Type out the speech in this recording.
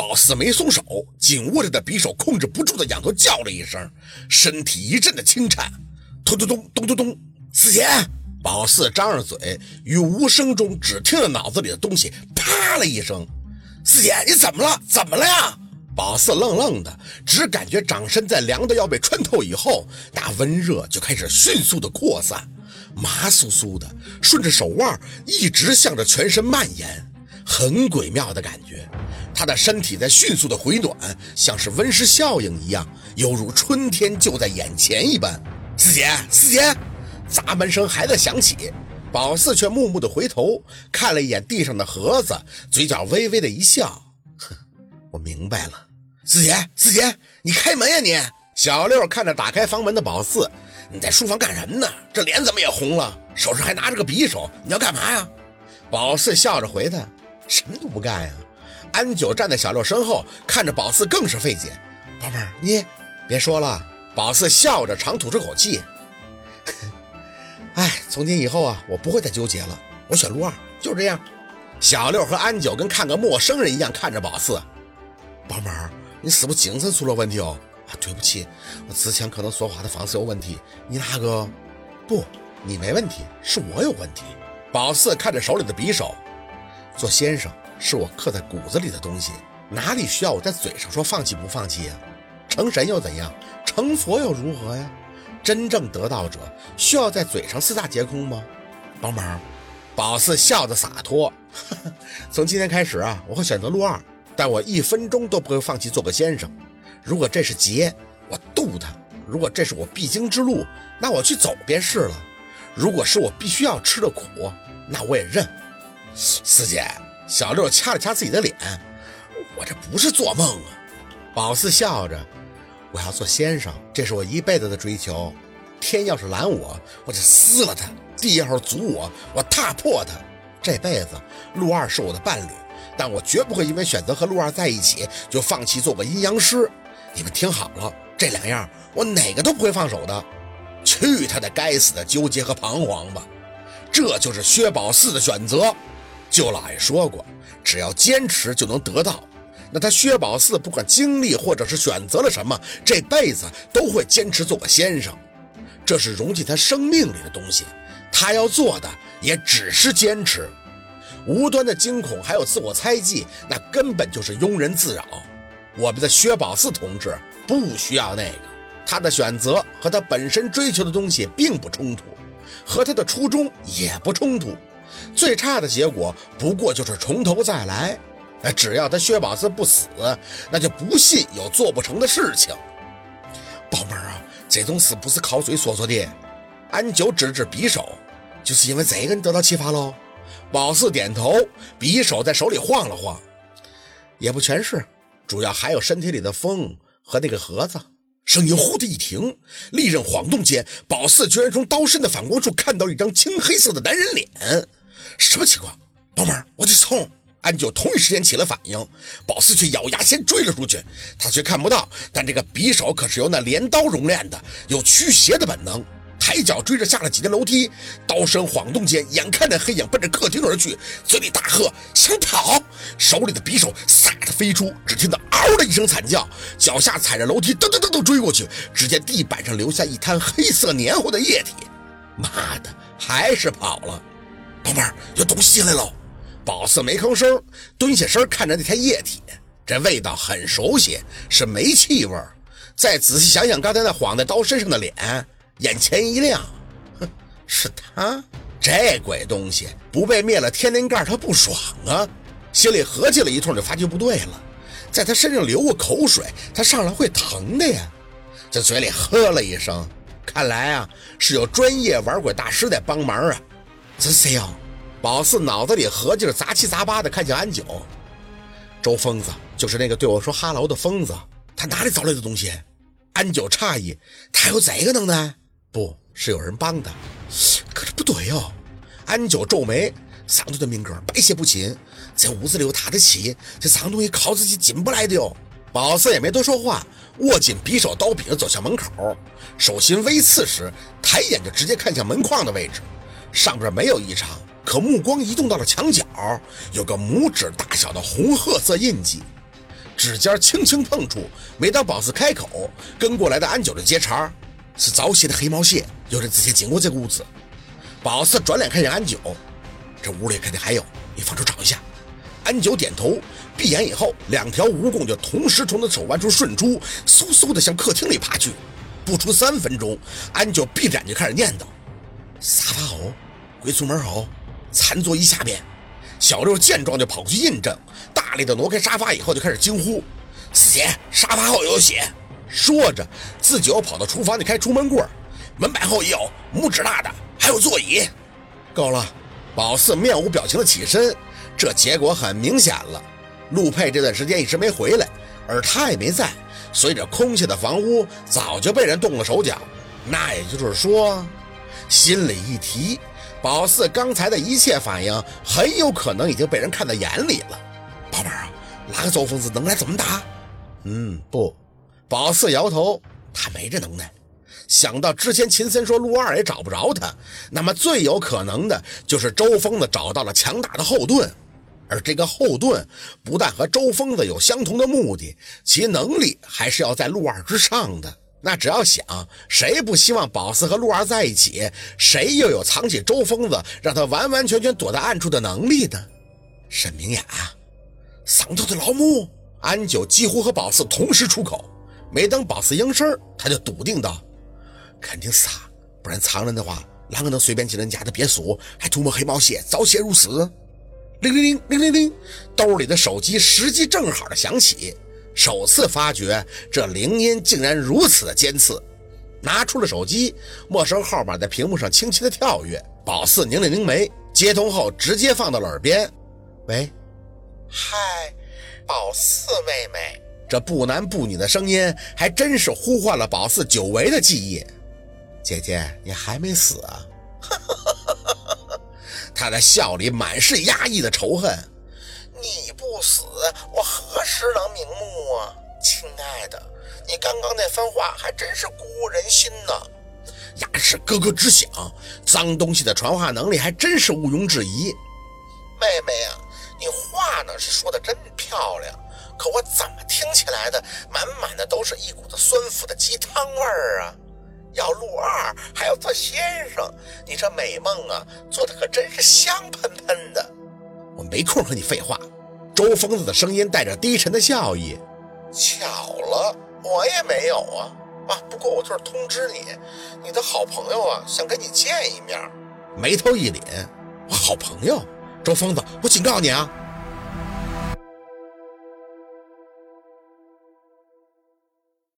宝四没松手，紧握着的匕首控制不住的仰头叫了一声，身体一阵的轻颤，咚咚咚咚咚咚，四姐！宝四张着嘴，于无声中只听到脑子里的东西啪了一声。四姐，你怎么了？怎么了呀？宝四愣愣的，只感觉掌身在凉的要被穿透以后，那温热就开始迅速的扩散，麻酥酥的，顺着手腕一直向着全身蔓延，很诡妙的感觉。他的身体在迅速的回暖，像是温室效应一样，犹如春天就在眼前一般。四姐，四姐，砸门声还在响起，宝四却木木的回头看了一眼地上的盒子，嘴角微微的一笑，哼，我明白了。四姐，四姐，你开门呀你！小六看着打开房门的宝四，你在书房干什么呢？这脸怎么也红了，手上还拿着个匕首，你要干嘛呀？宝四笑着回他，什么都不干呀。安九站在小六身后，看着宝四更是费解。宝贝儿，你别说了。宝四笑着长吐出口气，哎，从今以后啊，我不会再纠结了，我选陆二，就这样。小六和安九跟看个陌生人一样看着宝四，宝贝儿。你是不是精神出了问题哦？啊，对不起，我之前可能说话的方式有问题。你那个，不，你没问题，是我有问题。宝四看着手里的匕首，做先生是我刻在骨子里的东西，哪里需要我在嘴上说放弃不放弃呀？成神又怎样？成佛又如何呀？真正得道者需要在嘴上四大皆空吗？帮忙！宝四笑得洒脱，从今天开始啊，我会选择陆二。但我一分钟都不会放弃做个先生。如果这是劫，我渡他；如果这是我必经之路，那我去走便是了。如果是我必须要吃的苦，那我也认。四姐，小六掐了掐自己的脸，我这不是做梦啊。宝四笑着，我要做先生，这是我一辈子的追求。天要是拦我，我就撕了他；地要是阻我，我踏破他。这辈子，陆二是我的伴侣。但我绝不会因为选择和陆二在一起就放弃做个阴阳师。你们听好了，这两样我哪个都不会放手的。去他的该死的纠结和彷徨吧！这就是薛宝四的选择。舅老爷说过，只要坚持就能得到。那他薛宝四不管经历或者是选择了什么，这辈子都会坚持做个先生。这是融进他生命里的东西。他要做的也只是坚持。无端的惊恐，还有自我猜忌，那根本就是庸人自扰。我们的薛宝四同志不需要那个，他的选择和他本身追求的东西并不冲突，和他的初衷也不冲突。最差的结果不过就是从头再来。哎，只要他薛宝四不死，那就不信有做不成的事情。宝贝儿啊，这种事不是靠嘴说说的。安九指指匕首，就是因为这个你得到启发喽。宝四点头，匕首在手里晃了晃，也不全是，主要还有身体里的风和那个盒子。声音忽的一停，利刃晃动间，宝四居然从刀身的反光处看到一张青黑色的男人脸。什么情况？宝妹儿，我得冲！安九同一时间起了反应，宝四却咬牙先追了出去。他却看不到，但这个匕首可是由那镰刀熔炼的，有驱邪的本能。抬脚追着下了几阶楼梯，刀身晃动间，眼看那黑影奔着客厅而去，嘴里大喝想跑，手里的匕首飒的飞出，只听到嗷的一声惨叫，脚下踩着楼梯噔噔噔噔追过去，只见地板上留下一滩黑色黏糊的液体，妈的，还是跑了！宝贝儿，有东西来了！宝四没吭声，蹲下身看着那滩液体，这味道很熟悉，是煤气味再仔细想想刚才那晃在刀身上的脸。眼前一亮，哼，是他这鬼东西不被灭了天灵盖，他不爽啊！心里合计了一通，就发觉不对了，在他身上流过口水，他上来会疼的呀！这嘴里呵了一声，看来啊是有专业玩鬼大师在帮忙啊！这是谁呀？宝四脑子里合计着，杂七杂八的看向安九，周疯子就是那个对我说哈喽的疯子，他哪里找来的东西？安九诧异，他有这个能耐？不是有人帮的，可这不对哟。安九皱眉，嗓头的命格百邪不侵，这屋子里有他的气，这脏东西靠自己进不来的哟。宝四也没多说话，握紧匕首刀柄走向门口，手心微刺时，抬眼就直接看向门框的位置，上边没有异常，可目光移动到了墙角，有个拇指大小的红褐色印记。指尖轻轻碰触。每当宝四开口，跟过来的安九就接茬是早些的黑毛蟹，有人之前经过这个屋子。宝四转脸看见安九，这屋里肯定还有，你放手找一下。安九点头，闭眼以后，两条蜈蚣就同时从他手腕处顺出，嗖嗖的向客厅里爬去。不出三分钟，安九闭着眼睛开始念叨：“沙发后，归出门后，餐桌椅下边。”小六见状就跑过去印证，大力的挪开沙发以后就开始惊呼：“血！沙发后有血！”说着自己又跑到厨房里开出门柜，门板后也有，拇指大的，还有座椅。够了！宝四面无表情的起身，这结果很明显了。陆佩这段时间一直没回来，而他也没在。随着空下的房屋早就被人动了手脚，那也就是说，心里一提，宝四刚才的一切反应很有可能已经被人看在眼里了。宝贝儿啊，哪个周疯子能来怎么打？嗯，不，宝四摇头，他没这能耐。想到之前秦森说陆二也找不着他，那么最有可能的就是周疯子找到了强大的后盾。而这个后盾不但和周疯子有相同的目的，其能力还是要在陆二之上的。那只要想，谁不希望宝四和陆二在一起？谁又有藏起周疯子，让他完完全全躲在暗处的能力呢？沈明雅，上头的老母！安九几乎和宝四同时出口，没等宝四应声，他就笃定道：“肯定是他，不然藏人的话，啷个能随便进人家的别墅，还涂抹黑毛血，早泄如死？”铃铃铃铃铃铃，兜里的手机时机正好的响起，首次发觉这铃音竟然如此的尖刺。拿出了手机，陌生号码在屏幕上轻轻的跳跃。宝四拧了拧眉，接通后直接放到了耳边：“喂，嗨，宝四妹妹。”这不男不女的声音还真是呼唤了宝四久违的记忆。姐姐，你还没死啊？他的笑里满是压抑的仇恨。你不死，我何时能瞑目啊，亲爱的？你刚刚那番话还真是鼓舞人心呢。牙齿咯咯直响，脏东西的传话能力还真是毋庸置疑。妹妹呀，你话呢是说的真漂亮，可我怎么听起来的满满的都是一股子酸腐的鸡汤味儿啊？要陆二，还要做先生，你这美梦啊，做的可真是香喷喷的。我没空和你废话。周疯子的声音带着低沉的笑意。巧了，我也没有啊。啊，不过我就是通知你，你的好朋友啊，想跟你见一面。眉头一凛，我好朋友周疯子，我警告你啊，